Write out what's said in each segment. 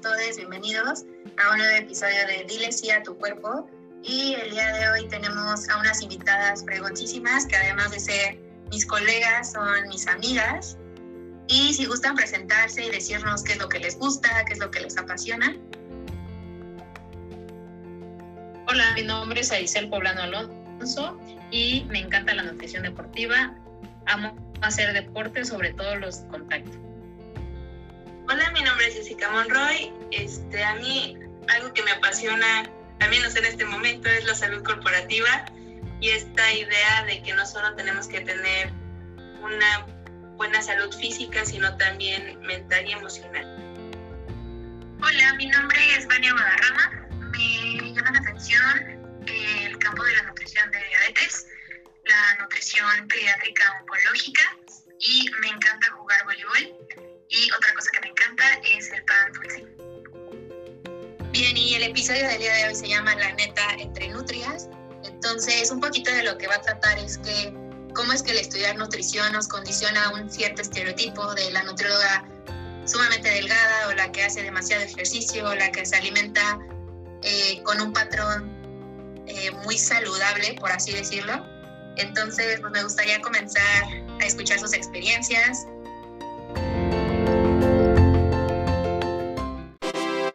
todos, bienvenidos a un nuevo episodio de Dile sí a tu cuerpo. Y el día de hoy tenemos a unas invitadas preguntísimas que además de ser mis colegas son mis amigas. Y si gustan presentarse y decirnos qué es lo que les gusta, qué es lo que les apasiona. Hola, mi nombre es Aisel Poblano Alonso y me encanta la nutrición deportiva. Amo hacer deporte, sobre todo los contactos. Hola, mi nombre es Jessica Monroy. Este, a mí algo que me apasiona, al menos en este momento, es la salud corporativa y esta idea de que no solo tenemos que tener una buena salud física, sino también mental y emocional. Hola, mi nombre es Vania Guadarrama. Me llama la atención el campo de la nutrición de diabetes, la nutrición pediátrica oncológica y me encanta jugar voleibol. Y otra cosa Bien, y el episodio del día de hoy se llama La neta entre nutrias. Entonces, un poquito de lo que va a tratar es que cómo es que el estudiar nutrición nos condiciona a un cierto estereotipo de la nutrióloga sumamente delgada o la que hace demasiado ejercicio o la que se alimenta eh, con un patrón eh, muy saludable, por así decirlo. Entonces, pues me gustaría comenzar a escuchar sus experiencias.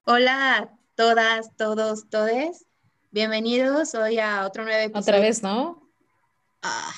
Hola a todas, todos, todes. Bienvenidos hoy a otro nuevo episodio. Otra vez, ¿no? Ah.